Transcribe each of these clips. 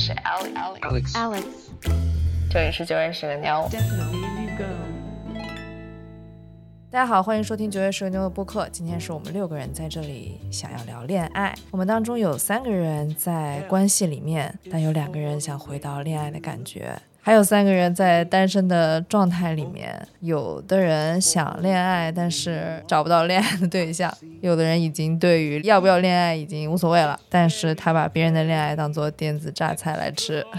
是 Alex，Alex，这里是九月十个妞。大家好，欢迎收听九月十个妞的播客。今天是我们六个人在这里想要聊恋爱。我们当中有三个人在关系里面，但有两个人想回到恋爱的感觉，还有三个人在单身的状态里面。有的人想恋爱，但是找不到恋爱的对象；有的人已经对于要不要恋爱已经无所谓了，但是他把别人的恋爱当做电子榨菜来吃。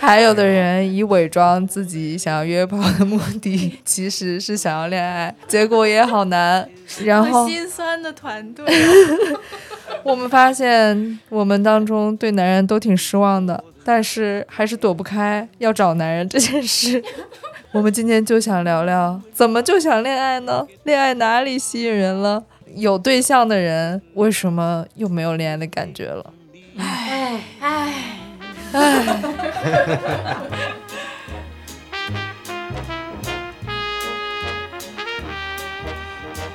还有的人以伪装自己想要约炮的目的，其实是想要恋爱，结果也好难。然后心酸的团队，我们发现，我们当中对男人都挺失望的，但是还是躲不开要找男人这件事。我们今天就想聊聊，怎么就想恋爱呢？恋爱哪里吸引人了？有对象的人为什么又没有恋爱的感觉了？哎哎，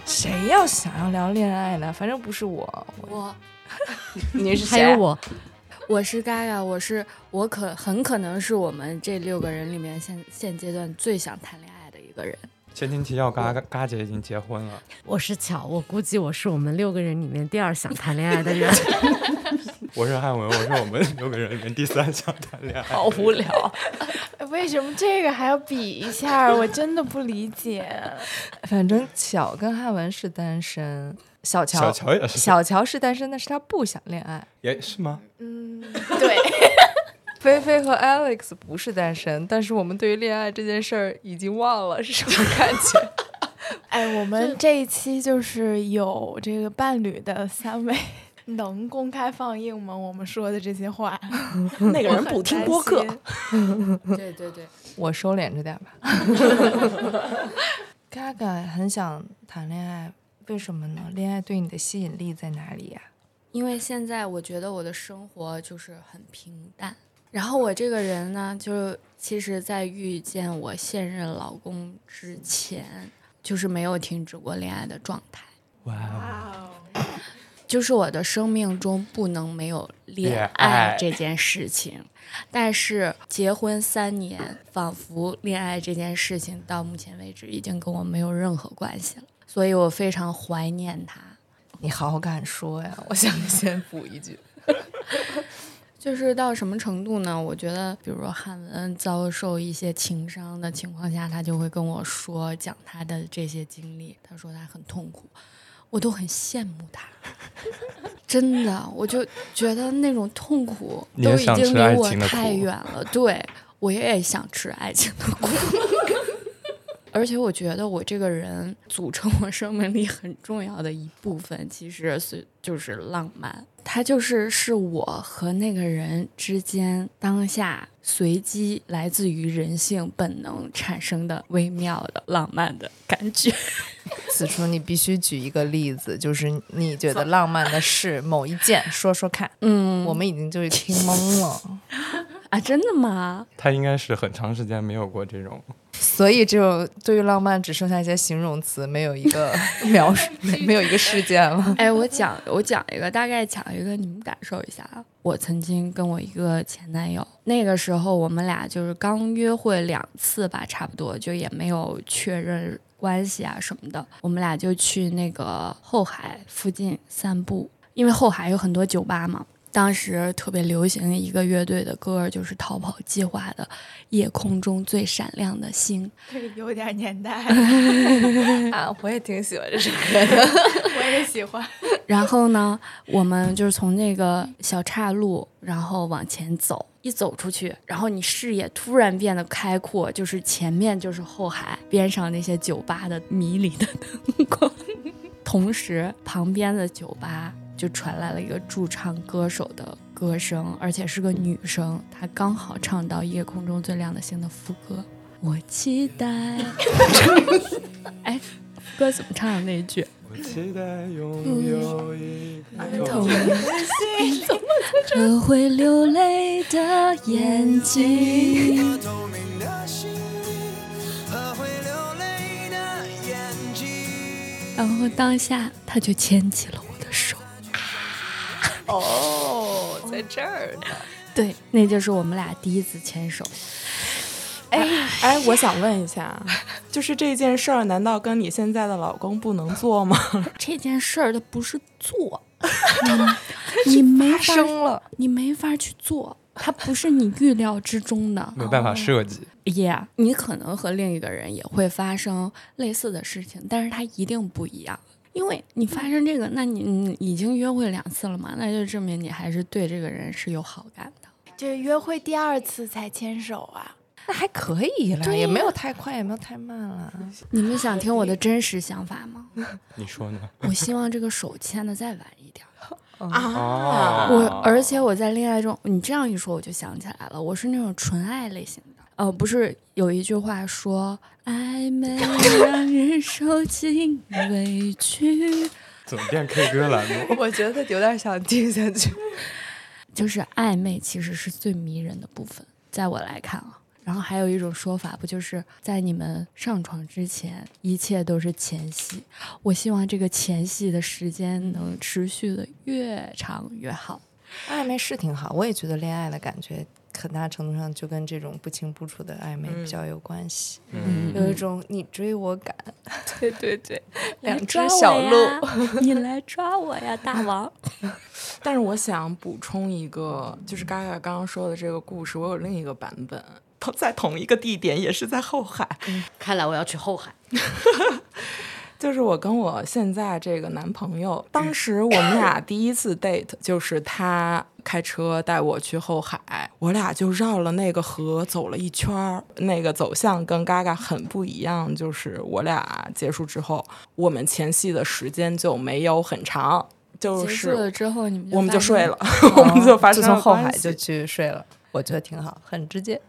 谁要想要聊恋爱呢？反正不是我，我你是还有我，我是 Gaga，我是我可很可能是我们这六个人里面现现阶段最想谈恋爱的一个人。前情提要，嘎嘎嘎姐已经结婚了，我是巧，我估计我是我们六个人里面第二想谈恋爱的人。我是汉文，我是我们六个人里面第三想谈恋爱。好无聊。为什么这个还要比一下？我真的不理解。反正巧跟汉文是单身，小乔小乔也是，小乔是单身，但是他不想恋爱。也是吗？嗯，对，菲菲和 Alex 不是单身，但是我们对于恋爱这件事儿已经忘了是什么感觉。哎，我们这一期就是有这个伴侣的三位，能公开放映吗？我们说的这些话，那个人不听播客，对对对，我收敛着点吧。Gaga 很想谈恋爱，为什么呢？恋爱对你的吸引力在哪里呀、因为现在我觉得我的生活就是很平淡，然后我这个人呢，就其实，在遇见我现任老公之前，就是没有停止过恋爱的状态。哇哦，就是我的生命中不能没有恋爱这件事情，但是结婚三年，仿佛恋爱这件事情到目前为止已经跟我没有任何关系了，所以我非常怀念他。你好敢说呀！我想先补一句，就是到什么程度呢？我觉得，比如说汉文遭受一些情伤的情况下，他就会跟我说讲他的这些经历。他说他很痛苦，我都很羡慕他。真的，我就觉得那种痛苦都已经离我太远了。对我也想吃爱情的苦。而且我觉得我这个人组成我生命里很重要的一部分，其实是就是浪漫。它就是是我和那个人之间当下随机来自于人性本能产生的微妙的浪漫的感觉。此处你必须举一个例子，就是你觉得浪漫的事某一件，说说看。嗯，我们已经就是听懵了，啊，真的吗？他应该是很长时间没有过这种，所以就对于浪漫只剩下一些形容词，没有一个 描述，没没有一个事件了。哎，我讲我讲一个，大概讲一个，你们感受一下啊。我曾经跟我一个前男友，那个时候我们俩就是刚约会两次吧，差不多就也没有确认关系啊什么的。我们俩就去那个后海附近散步，因为后海有很多酒吧嘛。当时特别流行一个乐队的歌，就是逃跑计划的《夜空中最闪亮的星》。这有点年代，啊，我也挺喜欢这首歌的。我也喜欢。然后呢，我们就是从那个小岔路，然后往前走，一走出去，然后你视野突然变得开阔，就是前面就是后海，边上那些酒吧的迷离的灯光，同时旁边的酒吧就传来了一个驻唱歌手的歌声，而且是个女生，她刚好唱到《夜空中最亮的星》的副歌。我期待，哎，歌怎么唱的那一句？期待拥有一颗透明的心，和会流泪的眼睛。透明的心和会流泪的眼睛。然后当下他就牵起了我的手，哦，在这儿呢。对，那就是我们俩第一次牵手。哎哎，我想问一下，就是这件事儿，难道跟你现在的老公不能做吗？这件事儿它不是做，你你没法生了，你没法去做，它不是你预料之中的。没办法设计。Yeah，你可能和另一个人也会发生类似的事情，但是它一定不一样。因为你发生这个，那你你已经约会两次了嘛，那就证明你还是对这个人是有好感的。就是约会第二次才牵手啊？那还可以啦，也没有太快，也没有太慢了。你们想听我的真实想法吗？你说呢？我希望这个手牵的再晚一点儿。啊，我而且我在恋爱中，你这样一说，我就想起来了，我是那种纯爱类型的。呃，不是有一句话说“暧昧让人受尽委屈 怎么变 K 歌栏目？我觉得有点想听下去。”，就是暧昧其实是最迷人的部分，在我来看啊。然后还有一种说法，不就是在你们上床之前，一切都是前戏。我希望这个前戏的时间能持续的越长越好。暧昧是挺好，我也觉得恋爱的感觉很大程度上就跟这种不清不楚的暧昧比较有关系，嗯，有一种你追我赶。对对对，两只小鹿。你来抓我呀，大王！但是我想补充一个，就是嘎嘎刚刚说的这个故事，我有另一个版本，同在同一个地点，也是在后海。看来我要去后海。就是我跟我现在这个男朋友，当时我们俩第一次 date，就是他开车带我去后海，我俩就绕了那个河走了一圈儿，那个走向跟嘎嘎很不一样，就是我俩结束之后，我们前戏的时间就没有很长，就结束了是之后，你们我们就睡了，我们就发生了自 从后海就去睡了，我觉得挺好，很直接。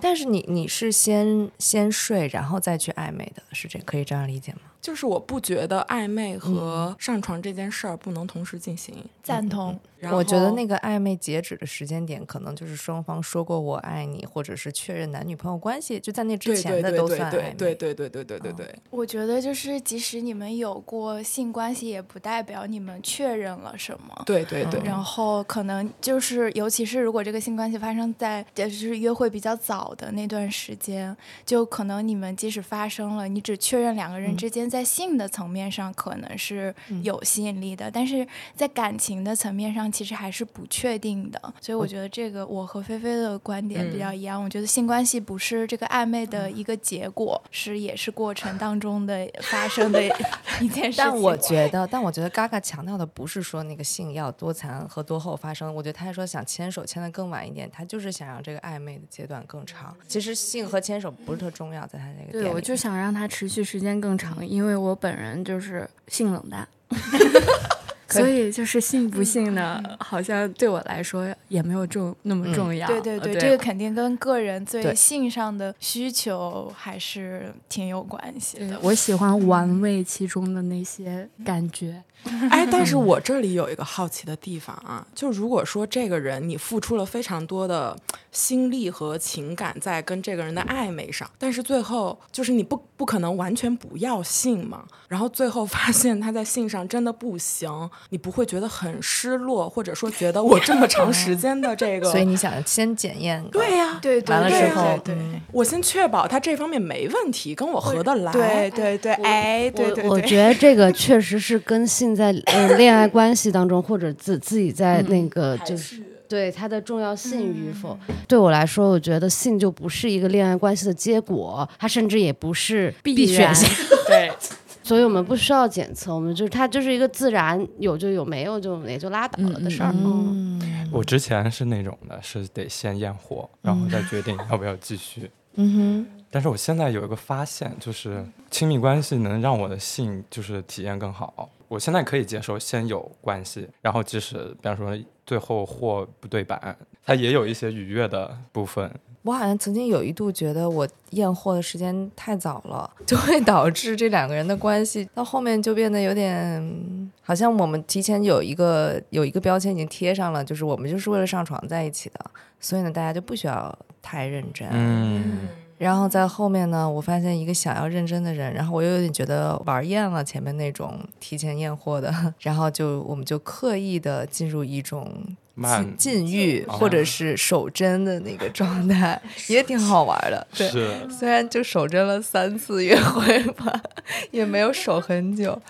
但是你你是先先睡，然后再去暧昧的，是这可以这样理解吗？就是我不觉得暧昧和上床这件事儿不能同时进行。赞同。然后我觉得那个暧昧截止的时间点，可能就是双方说过“我爱你”，或者是确认男女朋友关系，就在那之对对前的对对对都算暧昧。对对对对对对对，我觉得就是，即使你们有过性关系，也不代表你们确认了什么。对对对，然后可能就是，尤其是如果这个性关系发生在就是约会比较早的那段时间，就可能你们即使发生了，你只确认两个人之间在性的层面上可能是有吸引力的，但是在感情的层面上其实还是不确定的。所以我觉得这个我和菲菲的观点比较一样，我觉得性关系不是这个暧昧的一个结果，是也是过程当中的发生的 一件事情。但我觉得，但我觉得嘎嘎强调的不是说那个性要多残和多后发生，我觉得他还说想牵手牵的更晚一点，他就是想让这个暧昧的阶段更长。其实性和牵手不是特重要，在他那个对，我就想让他持续时间更长，因为我本人就是性冷淡，所以就是性不性呢，好像对我来说也没有重那么重要。对对对，对，这个肯定跟个人对对性上的需求还是挺有关系的。我喜欢玩味其中的那些感觉。哎，但是我这里有一个好奇的地方啊，就如果说这个人你付出了非常多的心力和情感在跟这个人的暧昧上，但是最后就是你不不可能完全不要性嘛，然后最后发现他在性上真的不行，你不会觉得很失落，或者说觉得我这么长时间的这个，所以你想先检验，对呀、对对完了对之后对对嗯我先确保他这方面没问题，跟我合得来。对对对，哎，对对对，我我觉得这个确实是跟性在呃恋爱关系当中，或者自自己在那个就是。对它的重要性与否，对我来说，我觉得性就不是一个恋爱关系的结果，它甚至也不是必选然项。对，所以我们不需要检测，我们就是它就是一个自然有就有，没有就也就拉倒了的事儿。嗯我之前是那种的，是得先验货，然后再决定要不要继续。嗯哼 但是我现在有一个发现，就是亲密关系能让我的性就是体验更好。我现在可以接受先有关系，然后即使比方说最后货不对版，它也有一些愉悦的部分。我好像曾经有一度觉得我验货的时间太早了，就会导致这两个人的关系到后面就变得有点，好像我们提前有一个有一个标签已经贴上了，就是我们就是为了上床在一起的，所以呢，大家就不需要太认真。嗯，然后在后面呢，我发现一个想要认真的人，然后我又有点觉得玩厌了前面那种提前验货的，然后就我们就刻意的进入一种慢禁欲哦或者是守贞的那个状态，也挺好玩的。对，虽然就守贞了三次约会吧，也没有守很久，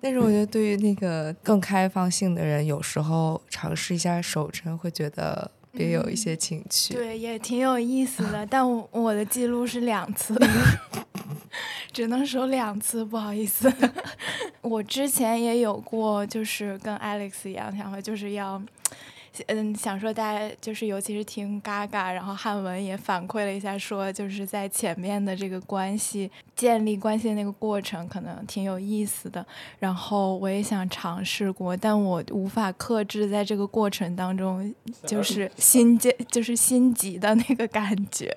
但是我觉得对于那个更开放性的人，有时候尝试一下守贞，会觉得别有一些情趣。对，也挺有意思的。但我我的记录是两次，只能说两次，不好意思。我之前也有过，就是跟 Alex 一样想法，就是要。嗯，想说大家就是，尤其是听嘎嘎，然后汉文也反馈了一下，说就是在前面的这个关系建立关系的那个过程，可能挺有意思的。然后我也想尝试过，但我无法克制在这个过程当中，就是心结，就是心急的那个感觉。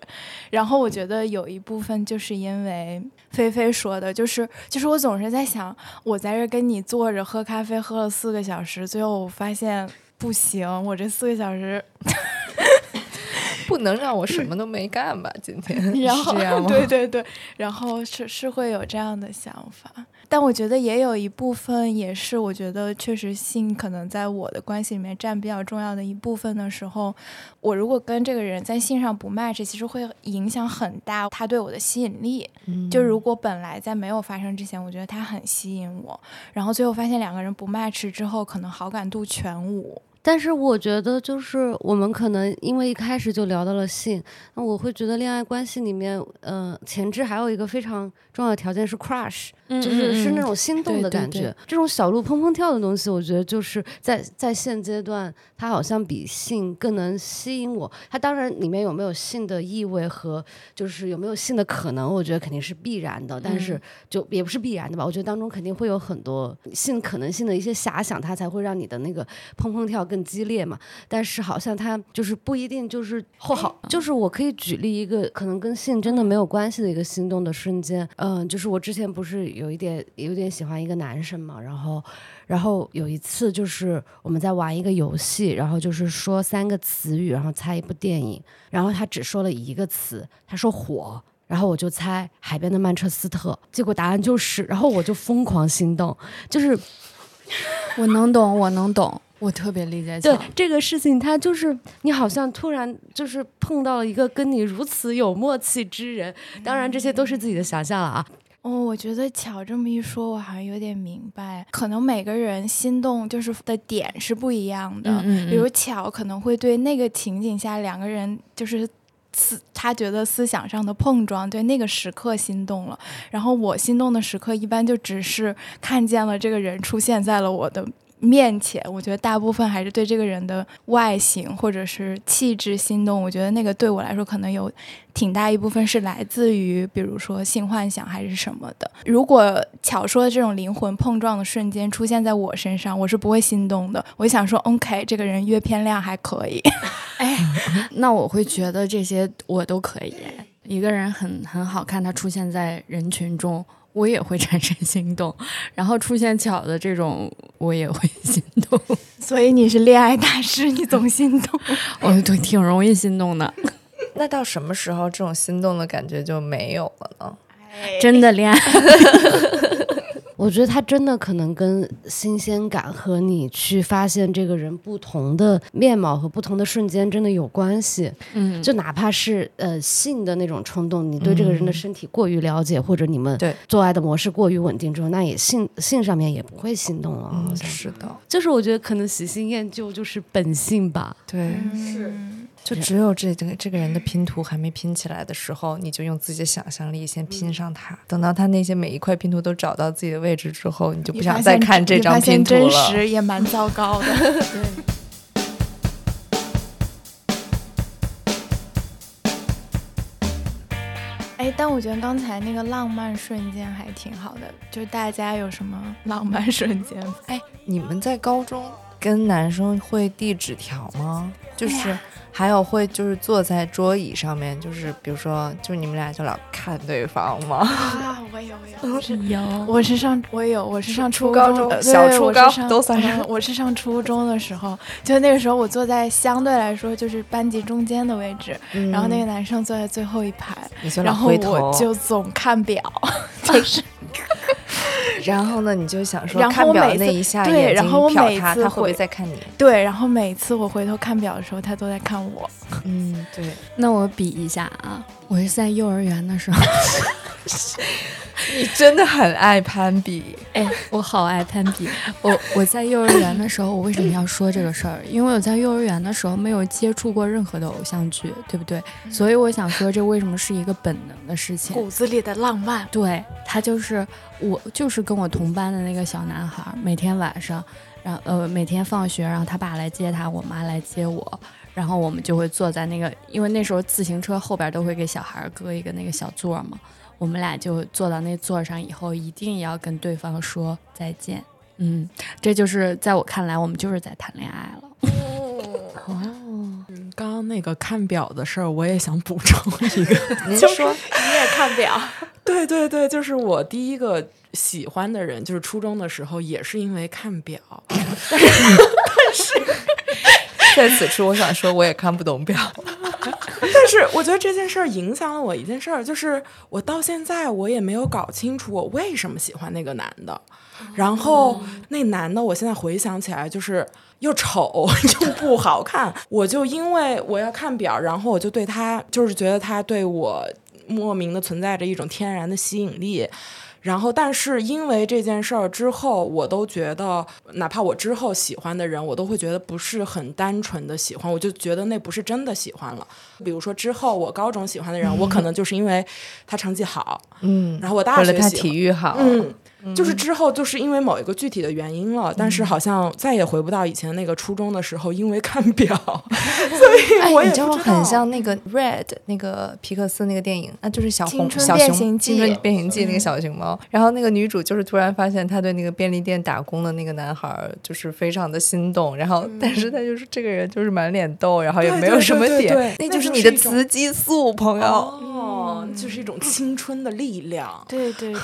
然后我觉得有一部分就是因为菲菲说的，就是就是我总是在想，我在这跟你坐着喝咖啡，喝了四个小时，最后我发现。不行，我这四个小时不能让我什么都没干吧？今天 然后？对对对，然后是是会有这样的想法，但我觉得也有一部分也是，我觉得确实性可能在我的关系里面占比较重要的一部分的时候，我如果跟这个人在性上不 match，其实会影响很大他对我的吸引力。嗯就如果本来在没有发生之前，我觉得他很吸引我，然后最后发现两个人不 match 之后，可能好感度全无。但是我觉得，就是我们可能因为一开始就聊到了性，那我会觉得恋爱关系里面，呃，前置还有一个非常重要的条件是 crush，就是是那种心动的感觉。对对对这种小鹿砰砰跳的东西，我觉得就是在在现阶段，它好像比性更能吸引我。它当然里面有没有性的意味和就是有没有性的可能，我觉得肯定是必然的，但是就也不是必然的吧。我觉得当中肯定会有很多性可能性的一些遐想，它才会让你的那个砰砰跳更激烈嘛。但是好像它就是不一定就是或好，就是我可以举例一个可能跟性真的没有关系的一个心动的瞬间。嗯，就是我之前不是有一点有点喜欢一个男生嘛，然后然后有一次就是我们在玩一个游戏，然后就是说三个词语，然后猜一部电影，然后他只说了一个词，他说火。然后我就猜海边的曼彻斯特，结果答案就是，然后我就疯狂心动，就是 我能懂，我能懂，我特别理解对。这个事情，他就是你好像突然就是碰到了一个跟你如此有默契之人，当然这些都是自己的想象了啊。哦，我觉得巧这么一说，我好像有点明白，可能每个人心动就是的点是不一样的。嗯嗯嗯比如巧可能会对那个情景下两个人就是思，他觉得思想上的碰撞，对那个时刻心动了。然后我心动的时刻，一般就只是看见了这个人出现在了我的。面前，我觉得大部分还是对这个人的外形或者是气质心动。我觉得那个对我来说，可能有挺大一部分是来自于，比如说性幻想还是什么的。如果巧说的这种灵魂碰撞的瞬间出现在我身上，我是不会心动的。我想说，OK，这个人阅片量还可以。哎，那我会觉得这些我都可以。一个人很很好看，他出现在人群中，我也会产生心动。然后出现巧的这种，我也会心动。所以你是恋爱大师，你总心动。我 对挺容易心动的，那到什么时候这种心动的感觉就没有了呢？真的恋爱。我觉得它真的可能跟新鲜感和你去发现这个人不同的面貌和不同的瞬间真的有关系。嗯，就哪怕是呃性的那种冲动，你对这个人的身体过于了解，或者你们对做爱的模式过于稳定之后，那也性性上面也不会心动了。是的，就是我觉得可能喜新厌旧就是本性吧。对，是。就只有这这个这个人的拼图还没拼起来的时候，你就用自己的想象力先拼上它。等到他那些每一块拼图都找到自己的位置之后，你就不想再看这张拼图了。真实也蛮糟糕的。对。哎，但我觉得刚才那个浪漫瞬间还挺好的，就大家有什么浪漫瞬间？哎，你们在高中跟男生会递纸条吗？就是还有会就是坐在桌椅上面，就是比如说，就是你们俩就老看对方吗？啊，我有，我有，我是有。我是上我有我是上初初高中中的小初高对我是上都算上。嗯 我是上初中的时候，就那个时候我坐在相对来说就是班级中间的位置，然后那个男生坐在最后一排，然后，我就总看表，就是 然后呢，你就想说，看表那一下，对眼睛然后我每次他会不会回在看你？对，然后每次我回头看表的时候，他都在看我。嗯，对。那我比一下啊，我是在幼儿园的时候，你真的很爱攀比，哎，我好爱攀比。我我在幼儿园的时候，我为什么要说这个事儿？因为我在幼儿园的时候没有接触过任何的偶像剧，对不对？所以我想说，这为什么是一个本能的事情？骨子里的浪漫，对他就是我，就是跟我同班的那个小男孩儿，每天晚上，然后呃每天放学，然后他爸来接他，我妈来接我，然后我们就会坐在那个，因为那时候自行车后边都会给小孩儿搁一个那个小座嘛，我们俩就坐到那座上以后，一定要跟对方说再见。嗯，这就是在我看来，我们就是在谈恋爱了。哦嗯，刚刚那个看表的事儿，我也想补充一个。您说，你也看表，对对对，就是我第一个喜欢的人，就是初中的时候，也是因为看表。在此处我想说，我也看不懂表。但是我觉得这件事儿影响了我一件事儿，就是我到现在我也没有搞清楚我为什么喜欢那个男的。然后那男的，我现在回想起来就是又丑 又不好看。我就因为我要看表，然后我就对他就是觉得他对我莫名的存在着一种天然的吸引力。然后，但是因为这件事儿之后，我都觉得，哪怕我之后喜欢的人，我都会觉得不是很单纯的喜欢，我就觉得那不是真的喜欢了。比如说之后我高中喜欢的人，我可能就是因为他成绩好，嗯，然后我大学喜欢体育好，嗯，就是之后就是因为某一个具体的原因了，但是好像再也回不到以前那个初中的时候，因为看表，所以哎，我也很像那个 Red 那个皮克斯那个电影，那就是小红小熊青春记变形记那个小熊猫。然后那个女主就是突然发现她对那个便利店打工的那个男孩儿就是非常的心动，然后但是她就是这个人就是满脸痘，然后也没有什么点对对，那那就是你的雌激素，朋友。哦，就是一种青春的力量，对对对，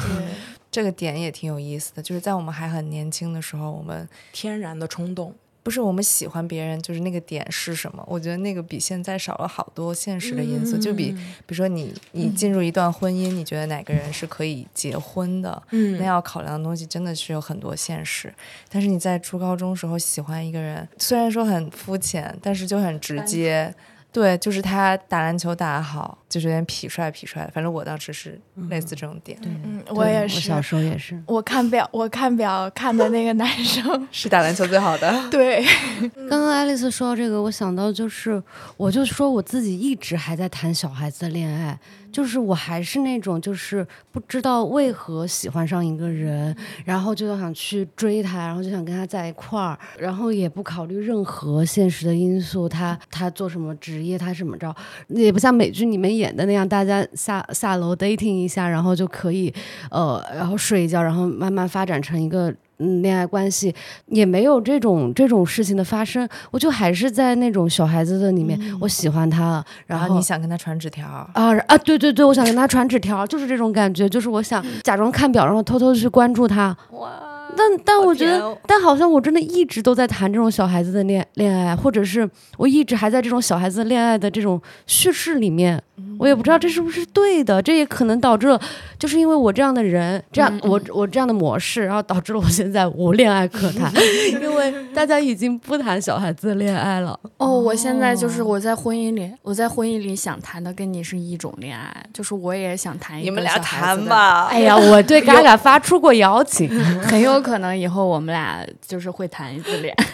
这个点也挺有意思的，就是在我们还很年轻的时候，我们天然的冲动。不是我们喜欢别人，就是那个点是什么？我觉得那个比现在少了好多现实的因素。就比比如说你你进入一段婚姻，你觉得哪个人是可以结婚的？嗯那要考量的东西真的是有很多现实。但是你在初高中时候喜欢一个人，虽然说很肤浅，但是就很直接。对，就是他打篮球打得好，就是有点痞帅痞帅的。反正我当时是类似这种点，嗯，我也是我小。时候也是。我看表，我看表看的那个男生，是打篮球最好的。对，刚刚爱丽丝说到这个，我想到就是，我就说我自己一直还在谈小孩子的恋爱，就是我还是那种就是不知道为何喜欢上一个人，然后就想去追他，然后就想跟他在一块儿，然后也不考虑任何现实的因素，他他做什么职业，他怎么着，也不像美剧里面演的那样，大家下下楼 dating 一下，然后就可以呃，然后睡一觉，然后慢慢发展成一个。嗯，恋爱关系也没有这种这种事情的发生，我就还是在那种小孩子的里面，我喜欢他，然后然后你想跟他传纸条，啊啊，对对对，我想跟他传纸条，就是这种感觉，就是我想假装看表，然后偷偷的去关注他。哇！但但我觉得，但好像我真的一直都在谈这种小孩子的恋恋爱，或者是我一直还在这种小孩子恋爱的这种叙事里面，我也不知道这是不是对的，这也可能导致了，就是因为我这样的人，这样我我这样的模式，然后导致了我现在无恋爱可谈，因为大家已经不谈小孩子的恋爱了。哦，我现在就是我在婚姻里，我在婚姻里想谈的跟你是一种恋爱，就是我也想谈一个你们俩。谈吧。哎呀，我对嘎嘎发出过邀请，很有可能以后我们俩就是会谈一次恋爱。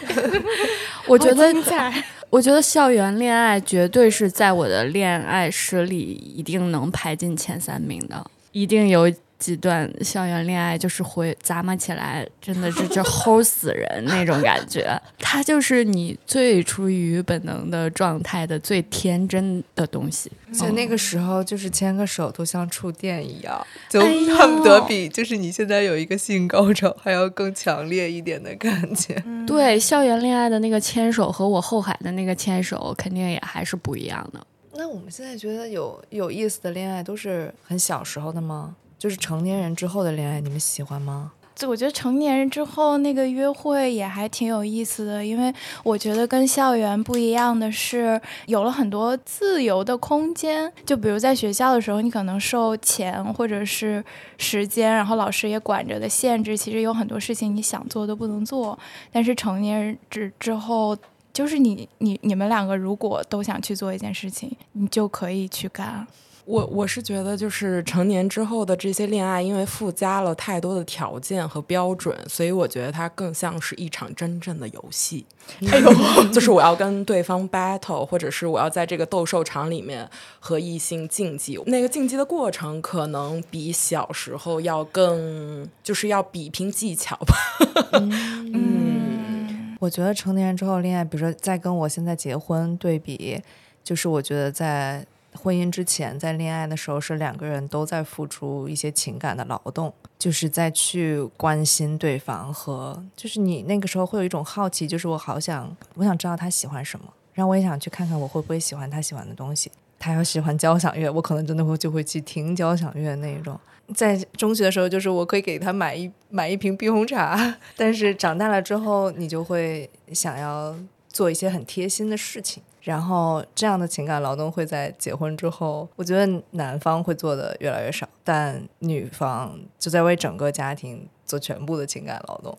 我觉得，我觉得校园恋爱绝对是在我的恋爱史里一定能排进前三名的，一定有几段校园恋爱就是会咂摸起来，真的是就齁死人那种感觉。它就是你最出于本能的状态的最天真的东西。就那个时候，就是牵个手都像触电一样，就恨不得比就是你现在有一个性高潮还要更强烈一点的感觉。对，校园恋爱的那个牵手和我后海的那个牵手，肯定也还是不一样的。那我们现在觉得有有意思的恋爱都是很小时候的吗？就是成年人之后的恋爱，你们喜欢吗？就我觉得成年人之后那个约会也还挺有意思的，因为我觉得跟校园不一样的是，有了很多自由的空间。就比如在学校的时候，你可能受钱或者是时间，然后老师也管着的限制，其实有很多事情你想做都不能做。但是成年人之之后，就是你你你们两个如果都想去做一件事情，你就可以去干。我我是觉得，就是成年之后的这些恋爱，因为附加了太多的条件和标准，所以我觉得它更像是一场真正的游戏。哎呦，就是我要跟对方 battle，或者是我要在这个斗兽场里面和异性竞技。那个竞技的过程可能比小时候要更，就是要比拼技巧吧。嗯，我觉得成年人之后恋爱，比如说再跟我现在结婚对比，就是我觉得在。婚姻之前，在恋爱的时候是两个人都在付出一些情感的劳动，就是在去关心对方和，就是你那个时候会有一种好奇，就是我好想，我想知道他喜欢什么，然后我也想去看看我会不会喜欢他喜欢的东西。他要喜欢交响乐，我可能真的会就会去听交响乐那种。在中学的时候，就是我可以给他买一买一瓶冰红茶，但是长大了之后，你就会想要做一些很贴心的事情。然后这样的情感劳动会在结婚之后，我觉得男方会做的越来越少，但女方就在为整个家庭做全部的情感劳动。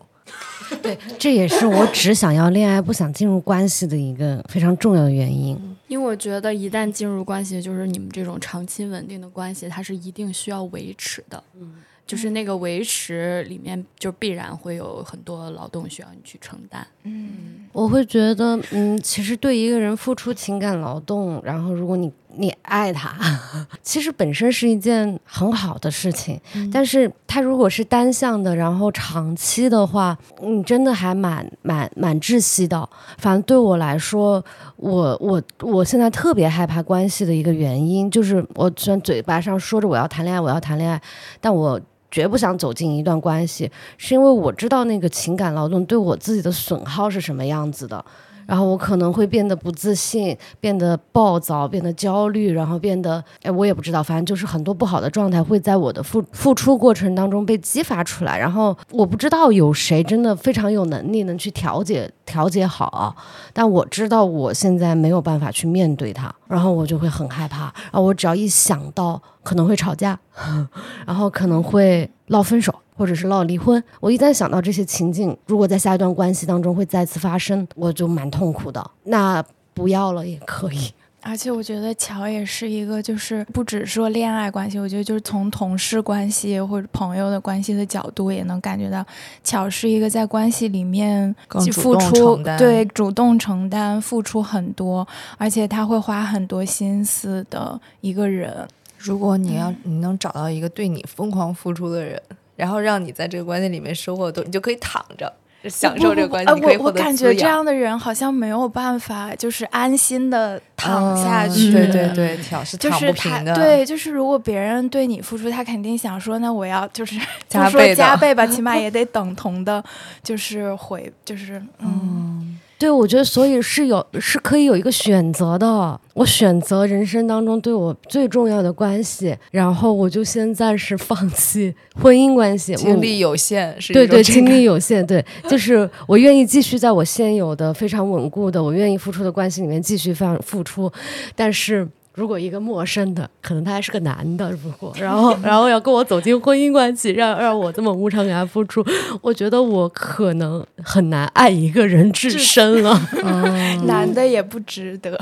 对，这也是我只想要恋爱不想进入关系的一个非常重要的原因。因为我觉得一旦进入关系，就是你们这种长期稳定的关系，它是一定需要维持的。嗯。就是那个维持里面，就必然会有很多劳动需要你去承担。嗯，我会觉得，嗯，其实对一个人付出情感劳动，然后如果你你爱他，其实本身是一件很好的事情。但是他如果是单向的，然后长期的话，你真的还蛮蛮蛮窒息的。反正对我来说，我我我现在特别害怕关系的一个原因，就是我虽然嘴巴上说着我要谈恋爱，我要谈恋爱，但我。绝不想走进一段关系，是因为我知道那个情感劳动对我自己的损耗是什么样子的。然后我可能会变得不自信，变得暴躁，变得焦虑，然后变得哎，我也不知道，反正就是很多不好的状态会在我的付付出过程当中被激发出来。然后我不知道有谁真的非常有能力能去调节调节好，但我知道我现在没有办法去面对它，然后我就会很害怕。然后我只要一想到可能会吵架，然后可能会闹分手。或者是闹离婚，我一旦想到这些情景，如果在下一段关系当中会再次发生，我就蛮痛苦的。那不要了也可以。而且我觉得乔也是一个，就是不只说恋爱关系，我觉得就是从同事关系或者朋友的关系的角度，也能感觉到乔是一个在关系里面付出，对主动承担、付出很多，而且他会花很多心思的一个人。如果你要你能找到一个对你疯狂付出的人。然后让你在这个关系里面收获多，你就可以躺着享受这个关系，可以我感觉这样的人好像没有办法，就是安心的躺下去。对对对，躺是躺不平的。对，就是如果别人对你付出，他肯定想说，那我要就是 加倍加倍吧，起码也得等同的，就是回，就是嗯。对，我觉得所以是有是可以有一个选择的。我选择人生当中对我最重要的关系，然后我就先暂时放弃婚姻关系。精力有限，是对对，精力有限，对，就是我愿意继续在我现有的非常稳固的、我愿意付出的关系里面继续放付出，但是。如果一个陌生的，可能他还是个男的，如果 然后 然后要跟我走进婚姻关系，让让我这么无偿给他付出，我觉得我可能很难爱一个人至深了。男的也不值得，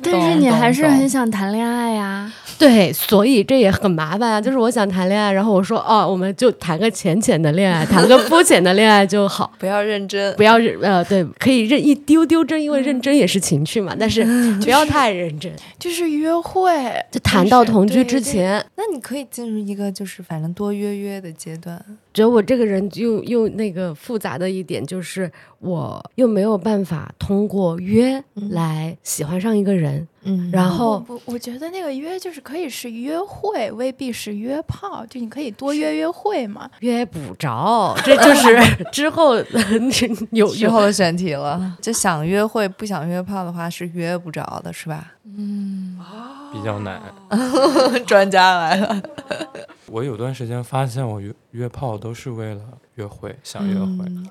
但是你还是很想谈恋爱呀。对，所以这也很麻烦啊。就是我想谈恋爱，然后我说哦，我们就谈个浅浅的恋爱，谈个肤浅的恋爱就好，不要认真，不要认呃，对，可以认一丢丢真，因为认真也是情趣嘛，但是不要太认真。就是约会，就谈到同居之前，那你可以进入一个就是反正多约约的阶段。觉得我这个人又又那个复杂的一点就是，我又没有办法通过约来喜欢上一个人。嗯，然后我我觉得那个约就是可以是约会，未必是约炮，就你可以多约约会嘛。约不着，这就是 之后有之后的选题了。就想约会不想约炮的话，是约不着的，是吧？嗯，比较难。专家来了。我有段时间发现，我约约炮都是为了约会，想约会，嗯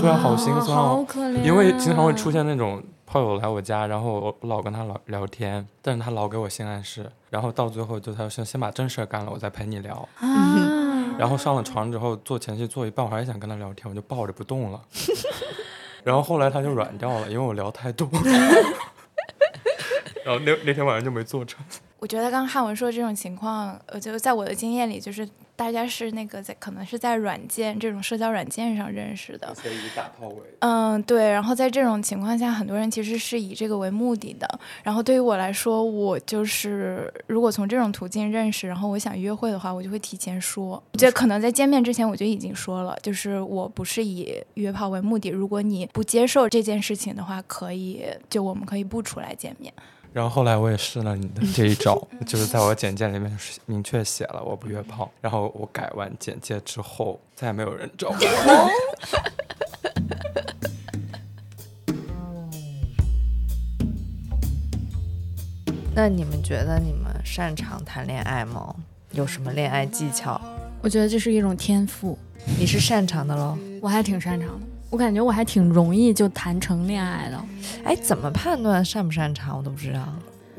对啊，好心酸好哦。可怜啊。因为经常会出现那种炮友来我家，然后我老跟他老聊天，但是他老给我性暗示，然后到最后就他说先把正事儿干了，我再陪你聊。啊，然后上了床之后做前戏做一半，我还想跟他聊天，我就抱着不动了。然后后来他就软掉了，因为我聊太多。然后那那天晚上就没做成。我觉得刚刚汉文说的这种情况，呃，就在我的经验里，就是大家是那个在可能是在软件这种社交软件上认识的，以打炮为嗯，对。然后在这种情况下，很多人其实是以这个为目的的。然后对于我来说，我就是如果从这种途径认识，然后我想约会的话，我就会提前说。我觉得可能在见面之前我就已经说了，就是我不是以约炮为目的。如果你不接受这件事情的话，可以就我们可以不出来见面。然后后来我也试了你的这一招，就是在我简介里面明确写了我不约炮，然后我改完简介之后，再也没有人找我。那你们觉得你们擅长谈恋爱吗？有什么恋爱技巧？我觉得这是一种天赋，你是擅长的喽？我还挺擅长的。我感觉我还挺容易就谈成恋爱的。哎，怎么判断擅不擅长？我都不知道。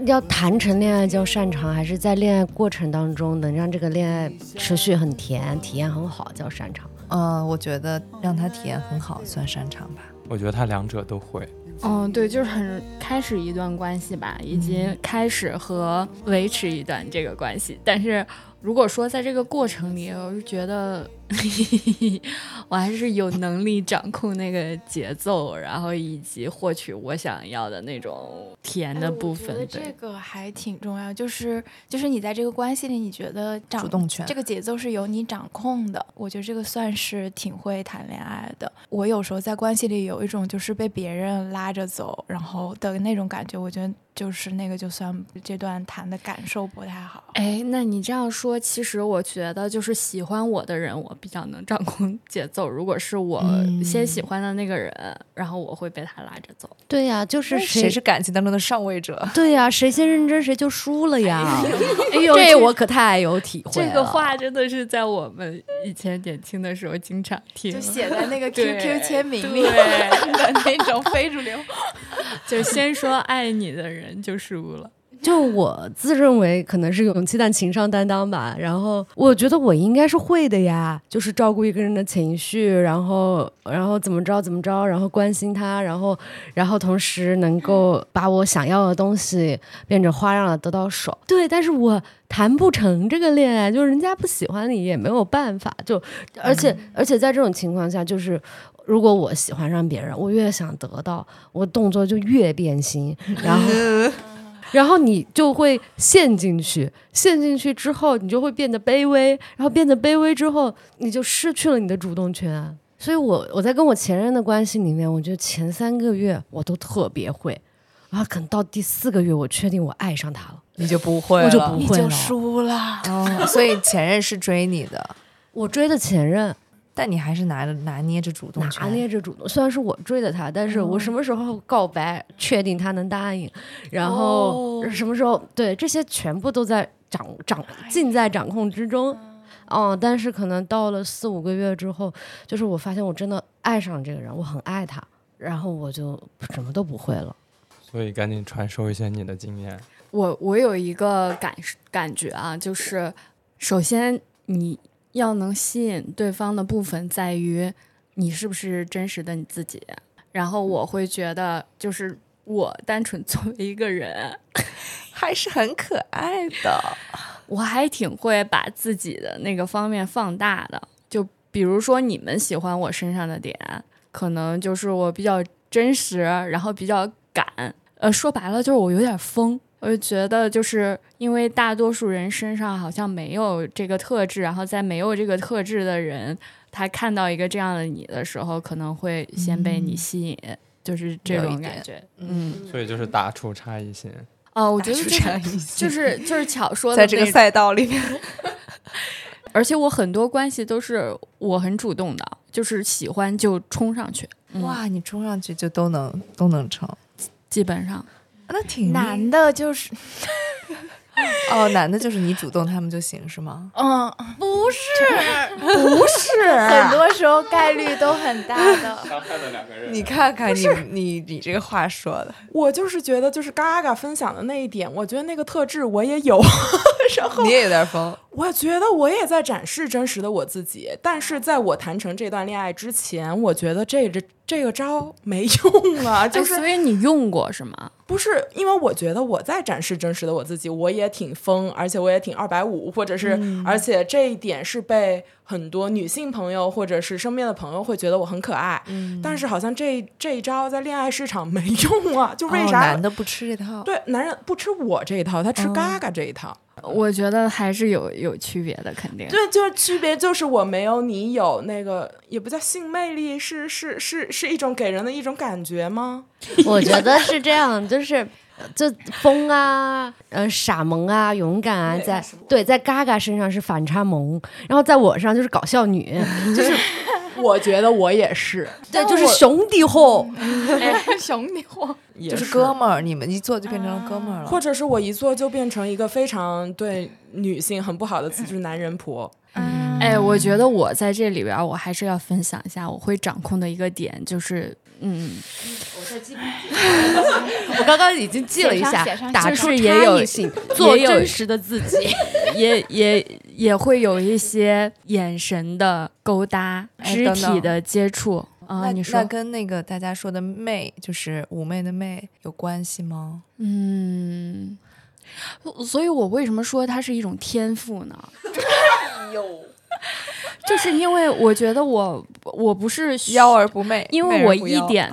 要谈成恋爱叫擅长，还是在恋爱过程当中能让这个恋爱持续很甜，体验很好叫擅长？嗯，我觉得让他体验很好算擅长吧。我觉得他两者都会。嗯，对，就是很开始一段关系吧，以及开始和维持一段这个关系。但是如果说在这个过程里，我是觉得 我还是有能力掌控那个节奏，然后以及获取我想要的那种甜的部分。哎我觉得这个还挺重要，就是就是你在这个关系里，你觉得掌主动权这个节奏是由你掌控的。我觉得这个算是挺会谈恋爱的。我有时候在关系里有一种就是被别人拉着走，然后的那种感觉，我觉得就是那个就算这段谈的感受不太好。哎，那你这样说，其实我觉得就是喜欢我的人，我比较能掌控节奏。如果是我嗯先喜欢的那个人，然后我会被他拉着走。对呀、就是谁谁是感情当中的上位者？对呀、谁先认真谁就输了呀！哎呦，这我可太有体会了。这个话真的是在我们以前年轻的时候经常听就，写在那个 QQ 签名里对 的那种非主流。就先说爱你的人人就输了。就我自认为可能是勇气但情商担当吧，然后我觉得我应该是会的呀，就是照顾一个人的情绪，然后然后怎么着怎么着，然后关心他，然后然后同时能够把我想要的东西变着花样的得到手。对，但是我谈不成这个恋爱，就是人家不喜欢你也没有办法，就而且、而且在这种情况下，就是。如果我喜欢上别人，我越想得到，我动作就越变心，然后 然后你就会陷进去，陷进去之后，你就会变得卑微，然后变得卑微之后，你就失去了你的主动权。所以我我在跟我前任的关系里面，我觉得前三个月我都特别会，然后可能到第四个月，我确定我爱上他了，你就不会了，我就不你就。输了。哦，所以前任是追你的，我追的前任但你还是拿着拿捏着主动拿。捏着主动，虽然是我追的他，但是我什么时候告白，确定他能答应，然后什么时候对这些全部都在掌掌尽在掌控之中。哦，但是可能到了四五个月之后，就是我发现我真的爱上这个人，我很爱他，然后我就什么都不会了。所以赶紧传授一些你的经验。我我有一个感感觉啊，就是首先你要能吸引对方的部分在于你是不是真实的你自己，然后我会觉得就是我单纯作为一个人，还是很可爱的。我还挺会把自己的那个方面放大的。就比如说你们喜欢我身上的点，可能就是我比较真实，然后比较敢。呃，说白了就是我有点疯。我就觉得，就是因为大多数人身上好像没有这个特质，然后在没有这个特质的人，他看到一个这样的你的时候，可能会先被你吸引，就是这种感觉。嗯，所以就是打出差异性。哦，我觉得这就是差异性就是就是巧说 的在这个赛道里面，而且我很多关系都是我很主动的，就是喜欢就冲上去，嗯、哇，你冲上去就都能都能成，基本上那挺难的就是 哦，男的就是你主动，他们就行是吗？嗯，不是，不是，很多时候概率都很大的。伤害了两个人你看看你你你这个话说的，我就是觉得，就是嘎嘎分享的那一点，我觉得那个特质我也有，然后你也有点疯。我觉得我也在展示真实的我自己，但是在我谈成这段恋爱之前，我觉得这这这个招没用啊，就是哎所以你用过是吗？不是因为我觉得我在展示真实的我自己，我也挺疯，而且我也挺二百五，或者是、而且这一点是被很多女性朋友或者是身边的朋友会觉得我很可爱，但是好像这这一招在恋爱市场没用啊，就为哦啥、男的不吃这套？对男人不吃我这一套，他吃嘎嘎这一套。我觉得还是有有区别的，肯定。对，就是区别就是我没有你有那个，也不叫性魅力，是是是是一种给人的一种感觉吗？我觉得是这样，就是。就疯啊，呃，傻萌啊，勇敢啊，在对在嘎嘎身上是反差萌，然后在我上就是搞笑女，就是我觉得我也是，对，就是兄弟 货。兄弟货，就是哥们儿，你们一做就变成了哥们儿了。或者是我一做就变成一个非常对女性很不好的词，就是男人婆。哎，我觉得我在这里边儿，我还是要分享一下我会掌控的一个点，就是嗯，我刚刚已经记了一下打出也有做真实的自己。也也也会有一些眼神的勾搭、肢体的接触啊、那你说那，跟那个大家说的媚，就是妩媚的媚有关系吗？嗯，所以我为什么说它是一种天赋呢？就是因为我觉得我我不是妖而不媚，因为我一点，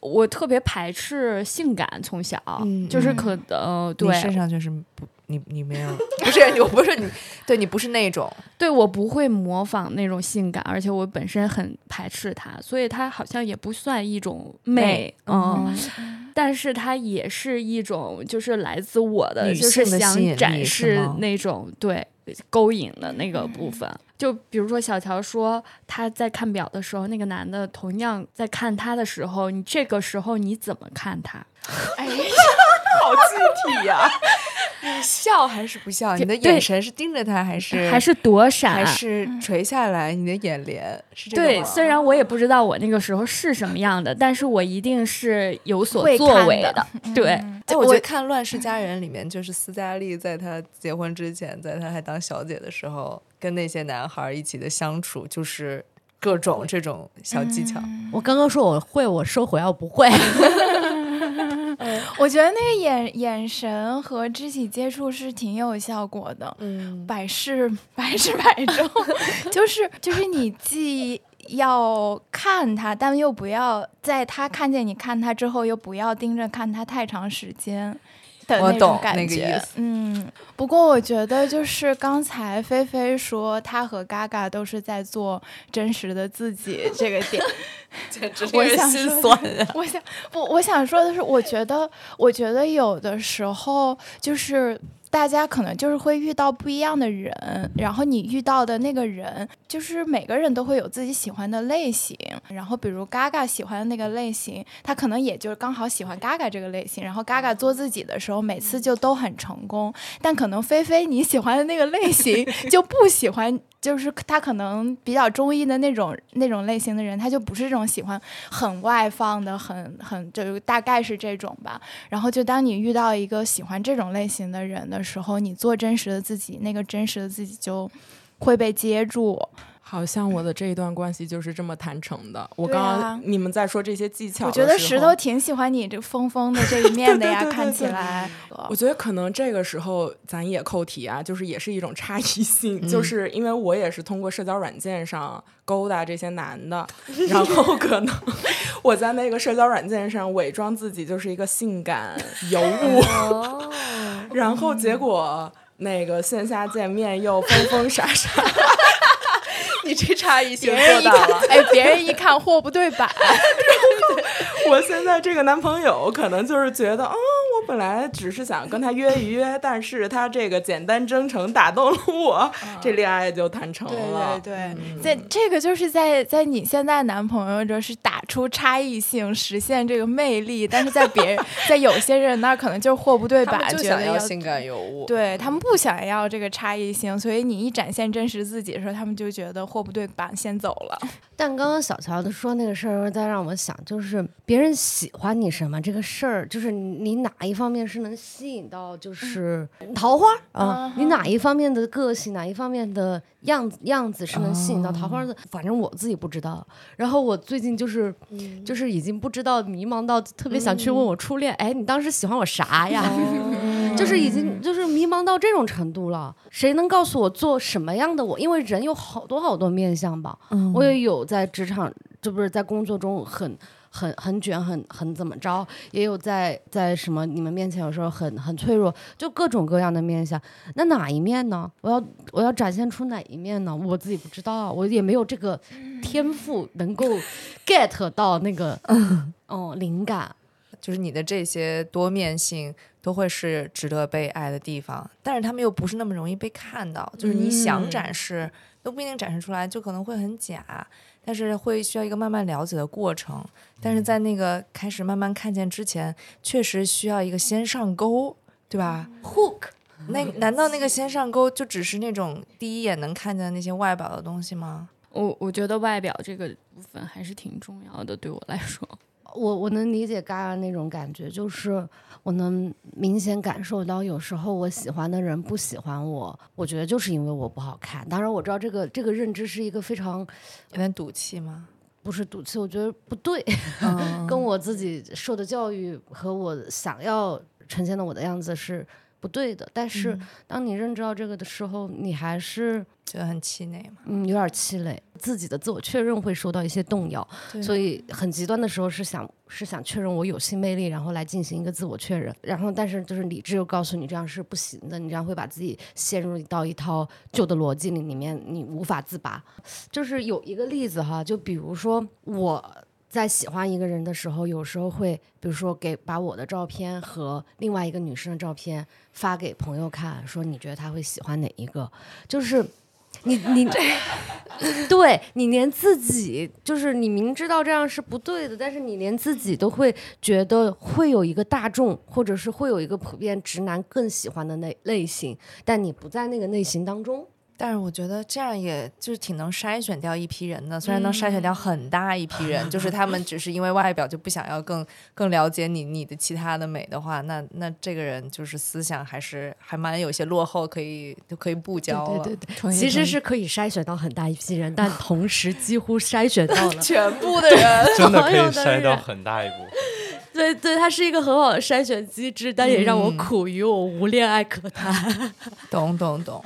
我特别排斥性感，从小、嗯就是可呃，你对身上就是不，你你没有，不是我不是你，对你不是那种，对我不会模仿那种性感，而且我本身很排斥它，所以它好像也不算一种美美，嗯。但是它也是一种，就是来自我的，女就是想展示那种对勾引的那个部分。就比如说小乔说他在看表的时候，那个男的同样在看他的时候，你这个时候你怎么看他？哎，好具体呀、你笑还是不笑？你的眼神是盯着他，还是还是躲闪？还是垂下来？你的眼帘是这个对，虽然我也不知道我那个时候是什么样的，但是我一定是有所作为的。对，哎，我觉得看《乱世佳人》里面，就是斯嘉丽在她结婚之前，在她还当小姐的时候，跟那些男孩儿一起的相处，就是各种这种小技巧。我刚刚说我会，我收回，我不会。我觉得那个眼眼神和肢体接触是挺有效果的，嗯，百试百试百中，就是就是你既要看他，但又不要在他看见你看他之后，又不要盯着看他太长时间。的我那种懂那个感觉意思嗯，不过我觉得就是刚才菲菲说她和嘎嘎都是在做真实的自己这个点，简直 我令人心酸啊！我想不，我想说的是，我觉得，我觉得有的时候就是大家可能就是会遇到不一样的人，然后你遇到的那个人，就是每个人都会有自己喜欢的类型，然后比如嘎嘎喜欢的那个类型，他可能也就是刚好喜欢嘎嘎这个类型，然后嘎嘎做自己的时候，每次就都很成功，但可能菲菲你喜欢的那个类型 就不喜欢。就是他可能比较中意的那种那种类型的人，他就不是这种喜欢很外放的，很很就大概是这种吧。然后就当你遇到一个喜欢这种类型的人的时候，你做真实的自己，那个真实的自己就会被接住。好像我的这一段关系就是这么谈成的。我对刚啊刚你们在说这些技巧，我觉得石头。挺喜欢你这疯疯的这一面的呀，对对对对看起来。我觉得可能这个时候咱也扣题啊，就是也是一种差异性，嗯就是因为我也是通过社交软件上勾搭这些男的，然后可能我在那个社交软件上伪装自己就是一个性感 尤物，哦 然后结果那个线下见面又疯疯傻傻，你这差异性做到了。，哎，别人一看货不对版，我现在这个男朋友可能就是觉得，啊、我本来只是想跟他约一约，但是他这个简单真诚打动了我，这恋爱就谈成了。对对对，在这个就是在在你现在男朋友这是打出差异性，实现这个魅力，但是在别人在有些人那儿可能就是货不对版，就想觉得要要性感尤物。对他们不想要这个差异性，所以你一展现真实自己的时候，他们就觉得货不对版，先走了。但刚刚小乔的说那个事儿，再让我想，就是别人喜欢你什么这个事儿，就是你哪一方面是能吸引到，就是桃花啊、你哪一方面的个性，哪一方面的样子样子是能吸引到桃花的，反正我自己不知道。然后我最近就是、就是已经不知道，迷茫到特别想去问我初恋，哎，你当时喜欢我啥呀？就是已经就是迷茫到这种程度了。谁能告诉我做什么样的我？因为人有好多好多面相吧。我也有在职场，这不是在工作中很。很很卷，很很怎么着，也有在在什么你们面前有时候很很脆弱，就各种各样的面相。那哪一面呢？我要我要展现出哪一面呢？我自己不知道，我也没有这个天赋能够 get 到那个哦 灵感。就是你的这些多面性都会是值得被爱的地方，但是他们又不是那么容易被看到。就是你想展示，都不一定展示出来，就可能会很假。但是会需要一个慢慢了解的过程。但是在那个开始慢慢看见之前，确实需要一个先上钩，对吧？Hook。那难道那个先上钩就只是那种第一眼能看见的那些外表的东西吗？我我觉得外表这个部分还是挺重要的，对我来说。我我能理解嘎嘎那种感觉，就是我能明显感受到，有时候我喜欢的人不喜欢我，我觉得就是因为我不好看。当然我知道这个这个认知是一个非常有点赌气吗？不是赌气，我觉得不对，嗯跟我自己受的教育和我想要呈现的我的样子是不对的。但是嗯当你认知到这个的时候，你还是觉得很气馁嘛？嗯有点气馁，自己的自我确认会受到一些动摇。所以很极端的时候是想是想确认我有性魅力，然后来进行一个自我确认，然后但是就是理智又告诉你这样是不行的，你这样会把自己陷入到一套旧的逻辑里里面，你无法自拔。就是有一个例子哈，就比如说我。在喜欢一个人的时候，有时候会，比如说给把我的照片和另外一个女生的照片发给朋友看，说你觉得他会喜欢哪一个？就是 你你 对你连自己就是你明知道这样是不对的，但是你连自己都会觉得会有一个大众，或者是会有一个普遍直男更喜欢的类类型，但你不在那个类型当中。但是我觉得这样也就是挺能筛选掉一批人的，虽然能筛选掉很大一批人，就是他们只是因为外表就不想要更更了解你你的其他的美的话，那那这个人就是思想还是还蛮有些落后，可以就可以不交了。对对对，其实是可以筛选到很大一批人，但同时几乎筛选到了 全部的人 真的可以筛到人很大一部分。对对，它是一个很好的筛选机制，但也让我苦于我无恋爱可谈。懂懂懂，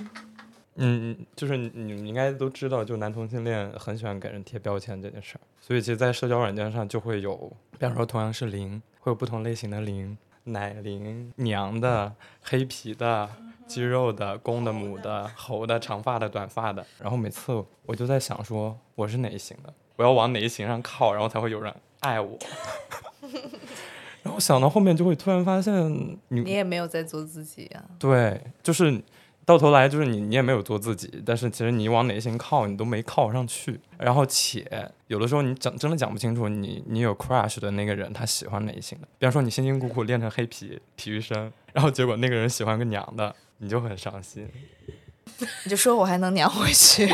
嗯，就是你你们应该都知道，就男同性恋很喜欢给人贴标签这件事儿，所以其实，在社交软件上就会有，比方说同样是零，会有不同类型的零，奶零、娘的、黑皮的、肌肉的、公的、母的、猴的、长发的、短发的。然后每次我就在想说，我是哪一型的？我要往哪一型上靠，然后才会有人爱我。然后想到后面，就会突然发现你你也没有在做自己啊。对，就是到头来就是你你也没有做自己，但是其实你往哪一型靠，你都没靠上去。然后且有的时候你讲真的讲不清楚你你有 crush 的那个人他喜欢哪一型的。比方说你辛辛苦苦练成黑皮体育生，然后结果那个人喜欢个娘的，你就很伤心。你就说我还能娘回去。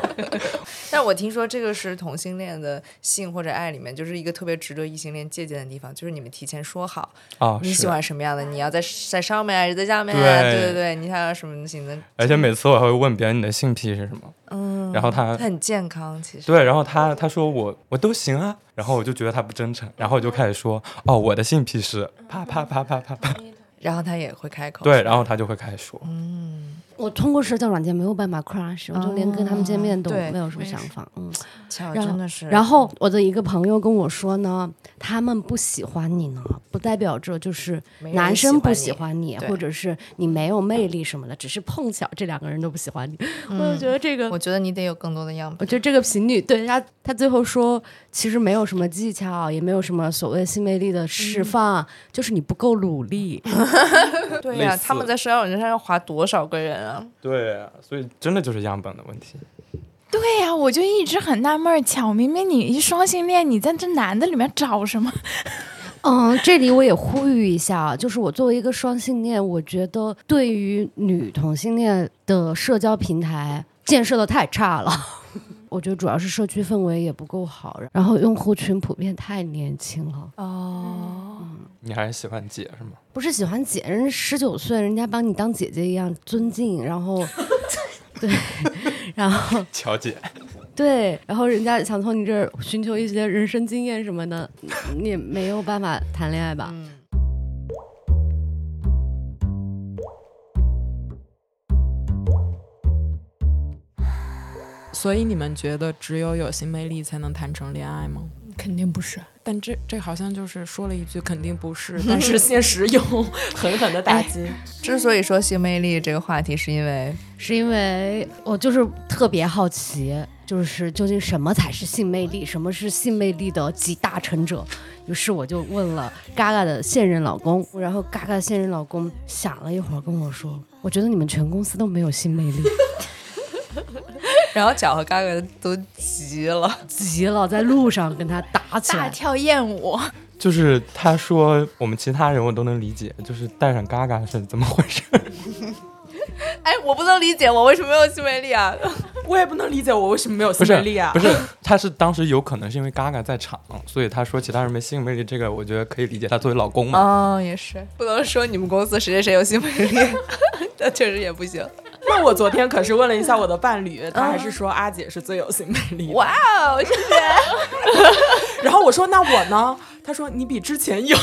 但我听说这个是同性恋的性或者爱里面，就是一个特别值得异性恋借鉴的地方，就是你们提前说好啊，你喜欢什么样的，你要在在上面还是在下面？对对对对，你想要什么型的？而且每次我还会问别人你的性癖是什么，嗯，然后他很健康，其实对，然后他他说我我都行啊，然后我就觉得他不真诚，然后我就开始说哦我的性癖是啪啪啪啪啪啪，然后他也会开口，对，然后他就会开始说，嗯，我通过社交软件没有办法 crush，我就连跟他们见面都没有什么想法。嗯，巧然后真的是。然后我的一个朋友跟我说呢，他们不喜欢你呢，不代表着就是男生不喜喜欢你，或者是你没有魅力什么的，只是碰巧这两个人都不喜欢你。我就觉得这个我觉得你得有更多的样本。我觉得这个频率，对他，他最后说，其实没有什么技巧，也没有什么所谓性魅力的释放，就是你不够努力。对呀、他们在社交软件上要划多少个人啊？对，所以真的就是样本的问题。对呀、我就一直很纳闷，巧明明你一双性恋，你在这男的里面找什么？嗯，这里我也呼吁一下啊，就是我作为一个双性恋，我觉得对于女同性恋的社交平台建设的太差了。我觉得主要是社区氛围也不够好，然后用户群普遍太年轻了。哦，你还是喜欢姐是吗？不是喜欢姐，人家十九岁，人家把你当姐姐一样尊敬，然后 对，然后 乔姐，对，然后人家想从你这儿寻求一些人生经验什么的，你也没有办法谈恋爱吧？所以你们觉得只有有性魅力才能谈成恋爱吗？肯定不是。但这这好像就是说了一句肯定不是，但是现实又狠狠的打击。之所以说性魅力这个话题，是因为是因为我就是特别好奇，就是究竟什么才是性魅力，什么是性魅力的集大成者。于是我就问了嘎嘎的现任老公，然后嘎嘎的现任老公想了一会儿跟我说：“我觉得你们全公司都没有性魅力。然后脚和嘎嘎都急了，”急了，在路上跟他打起来。大跳艳舞，就是他说我们其他人我都能理解，就是带上嘎嘎是怎么回事？哎，我不能理解我为什么没有性魅力啊！我也不能理解我为什么没有性魅力啊！不是，他是当时有可能是因为嘎嘎在场，所以他说其他人没性魅力，这个我觉得可以理解。他作为老公嘛，哦，也是，不能说你们公司谁谁谁有性魅力，那确实也不行。那我昨天可是问了一下我的伴侣，他还是说阿姐是最有性魅力的。哇哦，谢谢。然后我说那我呢？他说你比之前有，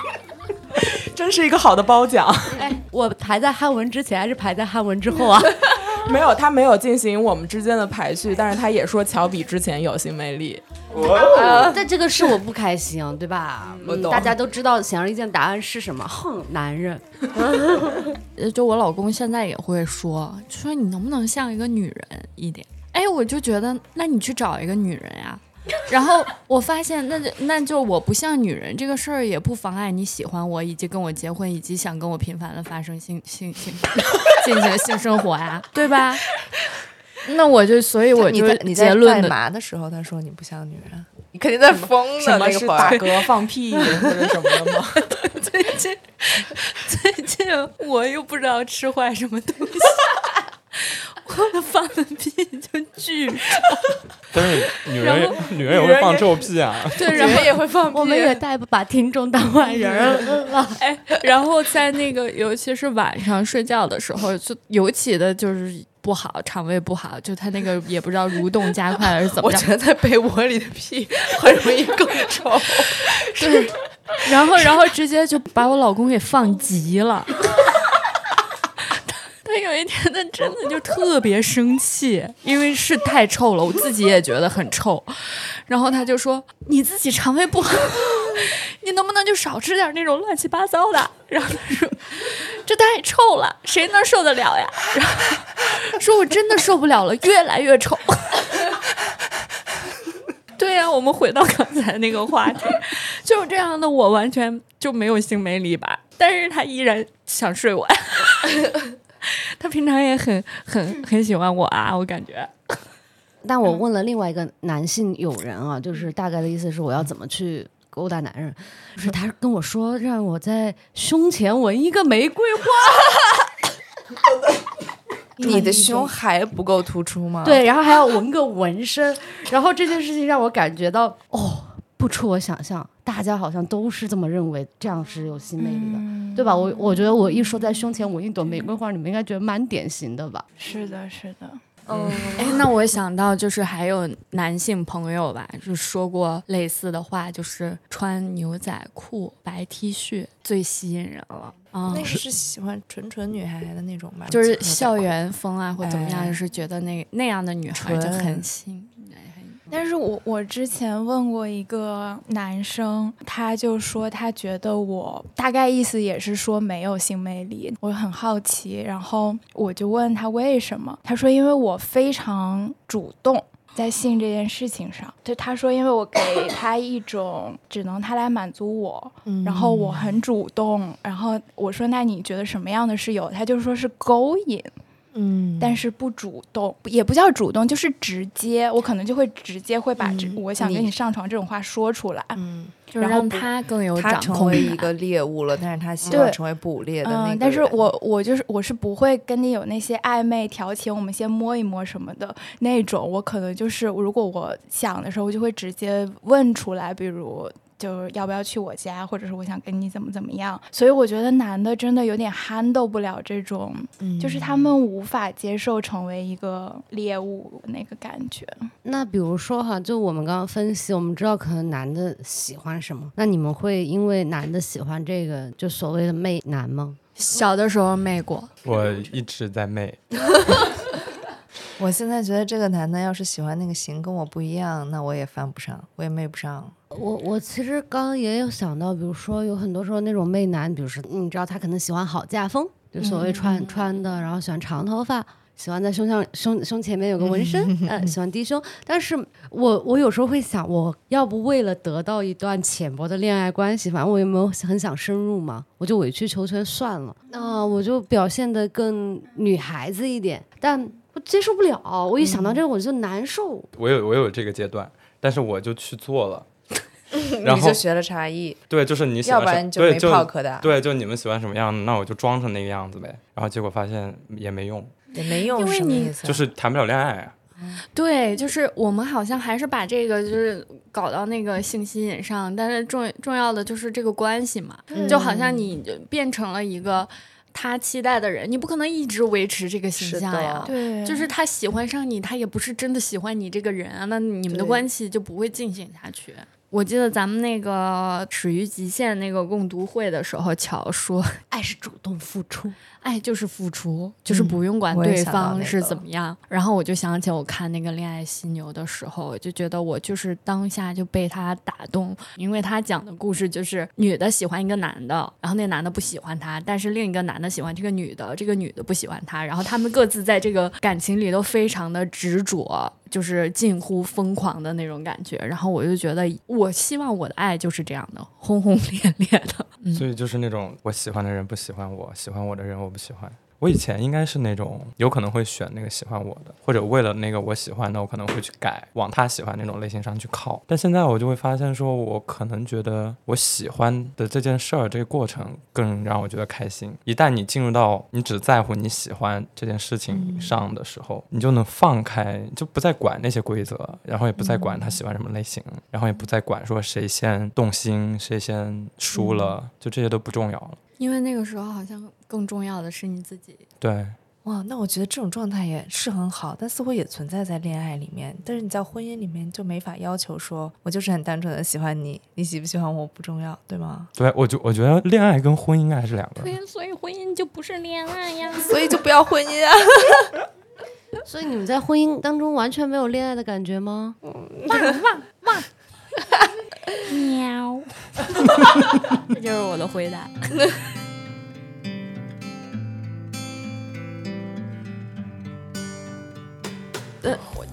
真是一个好的褒奖。哎，我排在汉文之前还是排在汉文之后啊？没有，他没有进行我们之间的排序，但是他也说乔比之前有性魅力。但这个是我不开心，对吧？我懂大家都知道显而易见答案是什么？哼，男人。呃，就我老公现在也会说，说你能不能像一个女人一点？哎，我就觉得，那你去找一个女人呀。然后我发现，那就那就我不像女人这个事儿，也不妨碍你喜欢我，以及跟我结婚，以及想跟我频繁的发生性性性进行性生活呀，对吧？那我就，所以我就你在你在干结论的嘛的时候，他说你不像女人，你肯定在疯了什么是。打 嗝、放屁或者什么的吗？最近最近我又不知道吃坏什么东西，我放的屁就巨臭。但是女人也女人也会放臭屁啊。对，然后也会放屁，我们也太不把听众当外人了。哎，然后在那个尤其是晚上睡觉的时候，就尤其的就是不好，肠胃不好，就他那个也不知道蠕动加快还是怎么着我觉。得在被窝里的屁很容易更臭。对，然后然后直接就把我老公给放急了。有一天，他真的就 特别生气，因为是太臭了，我自己也觉得很臭。然后他就说：“你自己肠胃不好，你能不能就少吃点那种乱七八糟的？”然后他说：“这太臭了，谁能受得了呀？”然后说：“我真的受不了了，越来越臭。”对呀、我们回到刚才那个话题，就是这样的，我完全就没有性魅力吧，但是他依然想睡我。他平常也很很很喜欢我啊，我感觉。但我问了另外一个男性友人啊，就是大概的意思是我要怎么去勾搭男人，就是他跟我说让我在胸前纹一个玫瑰花，你的胸还不够突出吗？，对，然后还要纹个纹身，然后这件事情让我感觉到哦，不出我想象，大家好像都是这么认为，这样是有性魅力的，对吧？我我觉得我一说在胸前纹一朵玫瑰花，你们应该觉得蛮典型的吧？是的，是的，嗯，哎，那我想到就是还有男性朋友吧，就说过类似的话，就是穿牛仔裤、白 T 恤最吸引人了啊。那是喜欢纯纯女孩的那种吧？就是校园风啊，或怎么样，哎就是觉得那那样的女孩就很纯新。但是我我之前问过一个男生，他就说他觉得我大概意思也是说没有性魅力，我很好奇，然后我就问他为什么，他说因为我非常主动。在性这件事情上，就他说，因为我给他一种只能他来满足我，然后我很主动，然后我说那你觉得什么样的是有？他就说是勾引，嗯但是不主动，也不叫主动，就是直接，我可能就会直接会把这、嗯我想跟你你上床这种话说出来。嗯，就让他更有他掌控他。成为一个猎物了，但是他希对望成为捕猎的那个。嗯，但是我我就是我是不会跟你有那些暧昧调情，我们先摸一摸什么的那种，我可能就是如果我想的时候，我就会直接问出来，比如。就是要不要去我家，或者是我想跟你怎么怎么样，所以我觉得男的真的有点 handle 不了这种，嗯就是他们无法接受成为一个猎物那个感觉。那比如说哈，就我们刚刚分析，我们知道可能男的喜欢什么，那你们会因为男的喜欢这个，就所谓的媚男吗？小的时候媚过，我一直在媚，我现在觉得这个男的要是喜欢那个型跟我不一样，那我也犯不上，我也媚不上。我我其实刚刚也有想到，比如说有很多时候那种媚男，比如说你知道他可能喜欢好嫁风，就所谓穿、穿的，然后喜欢长头发，喜欢在胸上胸胸前面有个纹身，呃，喜欢低胸。但是我我有时候会想，我要不为了得到一段浅薄的恋爱关系，反正我也没有很想深入嘛，我就委曲求全算了。那我就表现的更女孩子一点，但我接受不了。我一想到这个我就难受。我有我有这个阶段，但是我就去做了。然后你就学了茶艺，对，就是你喜要不然就没对就炮可打，对，就你们喜欢什么样的，那我就装成那个样子呗。然后结果发现也没用，也没用，因为你？就是谈不了恋爱啊。对，就是我们好像还是把这个就是搞到那个性吸引上，但是重重要的就是这个关系嘛，就好像你变成了一个他期待的人，你不可能一直维持这个形象呀。对，就是他喜欢上你，他也不是真的喜欢你这个人啊，那你们的关系就不会进行下去。我记得咱们那个《始于极限》那个共读会的时候，乔说爱是主动付出，爱就是付出，就是不用管对方是那个怎么样。然后我就想起我看那个《恋爱犀牛》的时候，我就觉得我就是当下就被他打动，因为他讲的故事就是女的喜欢一个男的，然后那男的不喜欢她，但是另一个男的喜欢这个女的，这个女的不喜欢他，然后他们各自在这个感情里都非常的执着。就是近乎疯狂的那种感觉，然后我就觉得，我希望我的爱就是这样的，轰轰烈烈的。嗯所以就是那种我喜欢的人不喜欢我，喜欢我的人我不喜欢。我以前应该是那种有可能会选那个喜欢我的，或者为了那个我喜欢的，我可能会去改，往他喜欢那种类型上去靠。但现在我就会发现，说我可能觉得我喜欢的这件事儿，这个过程更让我觉得开心。一旦你进入到你只在乎你喜欢这件事情上的时候，你就能放开，就不再管那些规则，然后也不再管他喜欢什么类型，然后也不再管说谁先动心，谁先输了，就这些都不重要了。因为那个时候好像更重要的是你自己。对，哇，那我觉得这种状态也是很好，但似乎也存在在恋爱里面。但是你在婚姻里面就没法要求说，我就是很单纯的喜欢你，你喜不喜欢我不重要，对吗？对，我就我觉得恋爱跟婚姻应该还是两个。对，所以婚姻就不是恋爱呀。所以就不要婚姻啊！所以你们在婚姻当中完全没有恋爱的感觉吗？喵，这就是我的回答。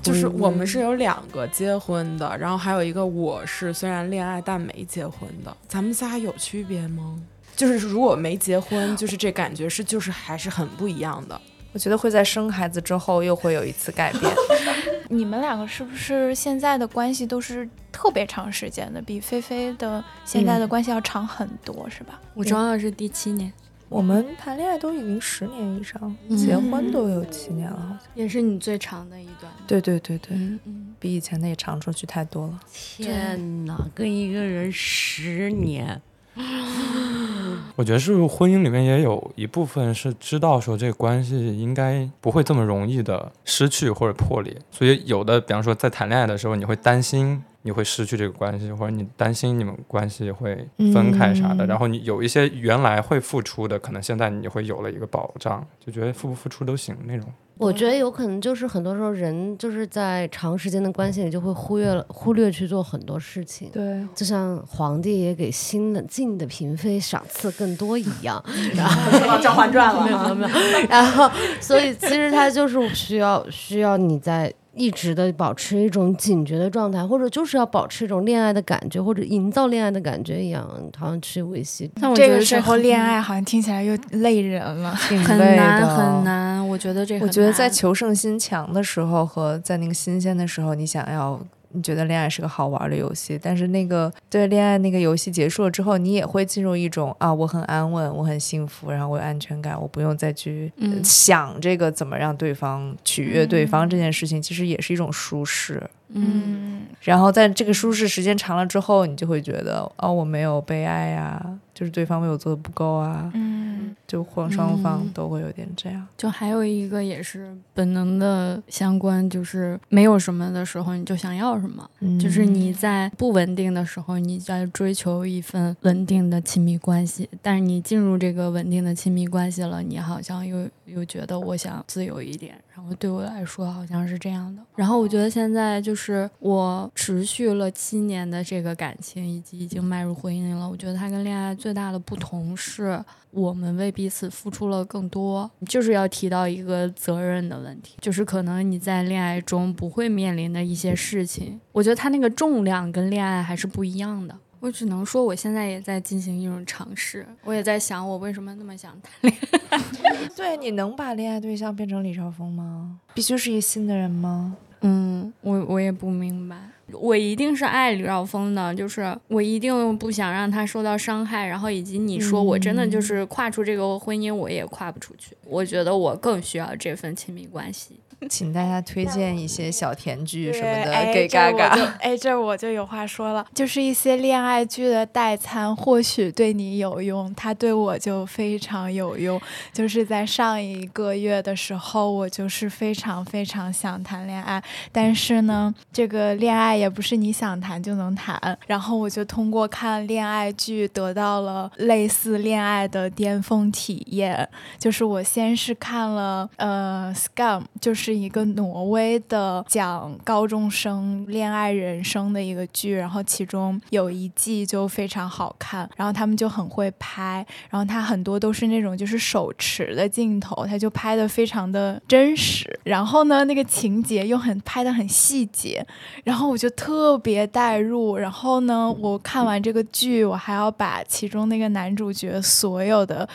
就是我们是有两个结婚的，然后还有一个我是虽然恋爱但没结婚的。咱们仨有区别吗？就是如果没结婚，就是这感觉是就是还是很不一样的。我觉得会在生孩子之后又会有一次改变。你们两个是不是现在的关系都是特别长时间的，比菲菲的现在的关系要长很多，是吧？我正好是第七年，我们谈恋爱都已经十年以上，嗯结婚都有七年了，好像。也是你最长的一段。对对对对，嗯嗯，比以前的也长出去太多了。天哪，跟一个人十年，我觉得是不是婚姻里面也有一部分是知道说这个关系应该不会这么容易的失去或者破裂，所以有的，比方说在谈恋爱的时候，你会担心你会失去这个关系，或者你担心你们关系会分开啥的，嗯然后你有一些原来会付出的，可能现在你会有了一个保障，就觉得付不付出都行那种。我觉得有可能就是很多时候人就是在长时间的关系里就会忽略了忽略去做很多事情。对，就像皇帝也给新的晋的嫔妃赏赐更多一样，然后《甄嬛传》了没有没有，然后所以其实他就是需要需要你在一直的保持一种警觉的状态，或者就是要保持一种恋爱的感觉，或者营造恋爱的感觉一样，好像去维系。但我觉得这个时候恋爱好像听起来又累人了。很难很难。我觉得这我觉得在求胜心强的时候和在那个新鲜的时候，你想要。你觉得恋爱是个好玩的游戏，但是那个对恋爱那个游戏结束了之后，你也会进入一种啊，我很安稳，我很幸福，然后我有安全感，我不用再去想这个怎么让对方取悦对方这件事情，其实也是一种舒适。嗯。嗯，然后在这个舒适时间长了之后，你就会觉得哦，我没有被爱呀、就是对方为我做的不够啊，嗯。就或双方嗯。都会有点这样。就还有一个也是本能的相关，就是没有什么的时候你就想要什么，就是你在不稳定的时候你在追求一份稳定的亲密关系，但是你进入这个稳定的亲密关系了，你好像又又觉得我想自由一点，然后对我来说好像是这样的。然后我觉得现在就是我持续了七年的这个感情，以及已经迈入婚姻了，我觉得它跟恋爱最大的不同是。我们为彼此付出了更多，就是要提到一个责任的问题，就是可能你在恋爱中不会面临的一些事情，我觉得它那个重量跟恋爱还是不一样的。我只能说，我现在也在进行一种尝试，我也在想，我为什么那么想谈恋爱。对，你能把恋爱对象变成李少峰吗？必须是一个新的人吗？嗯，我我也不明白，我一定是爱李兆峰的，就是我一定不想让他受到伤害，然后以及你说我真的就是跨出这个婚姻，我也跨不出去。我觉得我更需要这份亲密关系。请大家推荐一些小甜剧什么的哎给嘎嘎。哎，这儿我就有话说了，就是一些恋爱剧的代餐，或许对你有用，它对我就非常有用。就是在上一个月的时候，我就是非常非常想谈恋爱，但是呢，这个恋爱也不是你想谈就能谈。然后我就通过看恋爱剧得到了类似恋爱的巅峰体验。就是我先是看了呃《Scam》，就是一个挪威的讲高中生恋爱人生的一个剧，然后其中有一季就非常好看，然后他们就很会拍，然后他很多都是那种就是手持的镜头，他就拍的非常的真实，然后呢那个情节又很拍的很细节，然后我就特别带入，然后呢我看完这个剧，我还要把其中那个男主角所有的。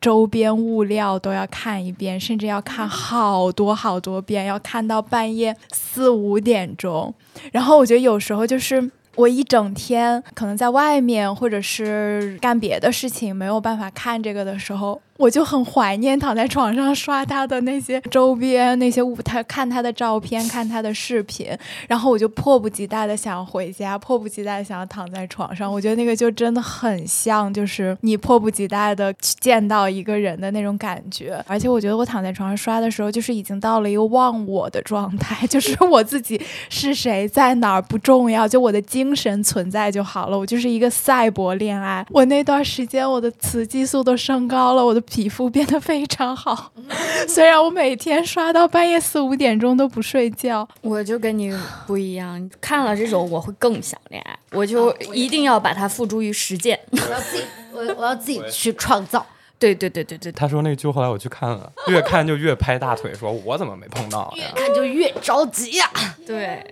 周边物料都要看一遍，甚至要看好多好多遍，要看到半夜四五点钟。然后我觉得有时候就是我一整天可能在外面或者是干别的事情，没有办法看这个的时候，我就很怀念躺在床上刷他的那些周边、那些物，他看他的照片、看他的视频，然后我就迫不及待的想回家，迫不及待想要躺在床上。我觉得那个就真的很像，就是你迫不及待的去见到一个人的那种感觉。而且我觉得我躺在床上刷的时候，就是已经到了一个忘我的状态，就是我自己是谁，在哪儿不重要，就我的精神存在就好了。我就是一个赛博恋爱。我那段时间我的雌激素都升高了，我的皮肤变得非常好。虽然我每天刷到半夜四五点钟都不睡觉，我就跟你不一样，看了这种我会更想恋爱，我就一定要把它付诸于实践。我要自己，我我要自己去创造。对对对对对，他说那个剧后来我去看了，越看就越拍大腿，说我怎么没碰到越？看就越着急呀、对，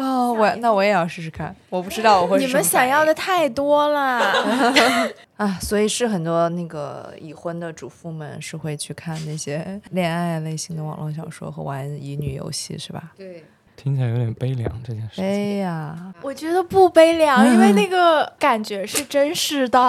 哦，我那我也要试试看，我不知道我会你们想要的太多了。啊，所以是很多那个已婚的主妇们是会去看那些恋爱类型的网络小说和玩乙女游戏，是吧？对，听起来有点悲凉这件事情。哎呀，我觉得不悲凉，因为那个感觉是真实的。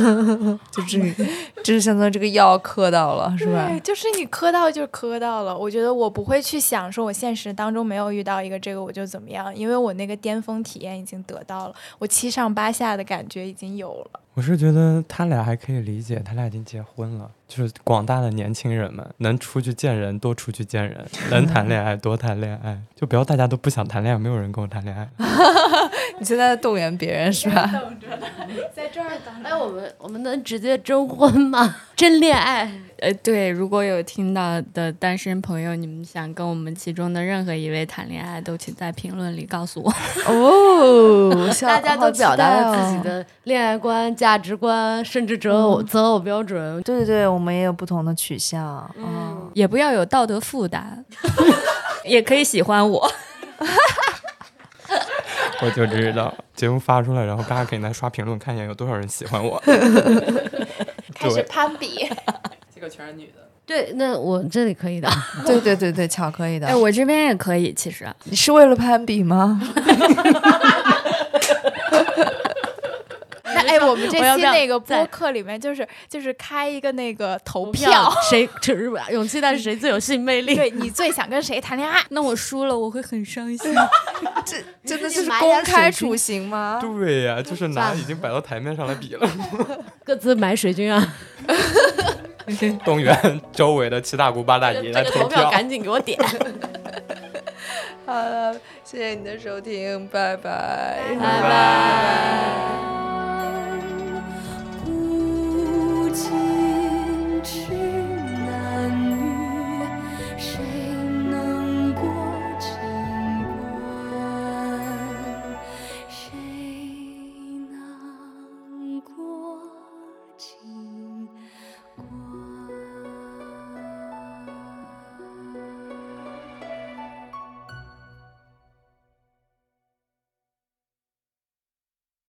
就这个，就是相当于这个药磕到了，是吧？对，就是你磕到就磕到了。我觉得我不会去想说我现实当中没有遇到一个这个我就怎么样，因为我那个巅峰体验已经得到了，我七上八下的感觉已经有了。我是觉得他俩还可以理解，他俩已经结婚了，就是广大的年轻人们能出去见人多出去见人，能谈恋爱多谈恋爱，就不要大家都不想谈恋爱，没有人跟我谈恋爱。你现在在动员别人是吧？在这儿等哎，我们我们能直接征婚吗？真恋爱？呃，对，如果有听到的单身朋友，你们想跟我们其中的任何一位谈恋爱，都请在评论里告诉我。哦，大家都表达了自己哦。的恋爱观、价值观，甚至择偶、择偶标准。对对对，我们也有不同的取向。嗯，也不要有道德负担，也可以喜欢我。我就知道节目发出来，然后大家可以来刷评论，看一下有多少人喜欢我。开始攀比。这个全是女的。对，那我这里可以的。对对对对，巧可以的。哎，我这边也可以，其实你是为了攀比吗？那哎，我们这期那个播客里面，就是就是开一个那个投票 谁就是勇气大是谁最有性魅力？对你最想跟谁谈恋爱？那我输了，我会很伤心。这真的就是公开处刑吗？对呀、就是拿已经摆到台面上来比了。各自买水军啊！动员周围的七大姑八大姨来这个投票。投票赶紧给我点。好了，谢谢你的收听，拜拜，拜拜。情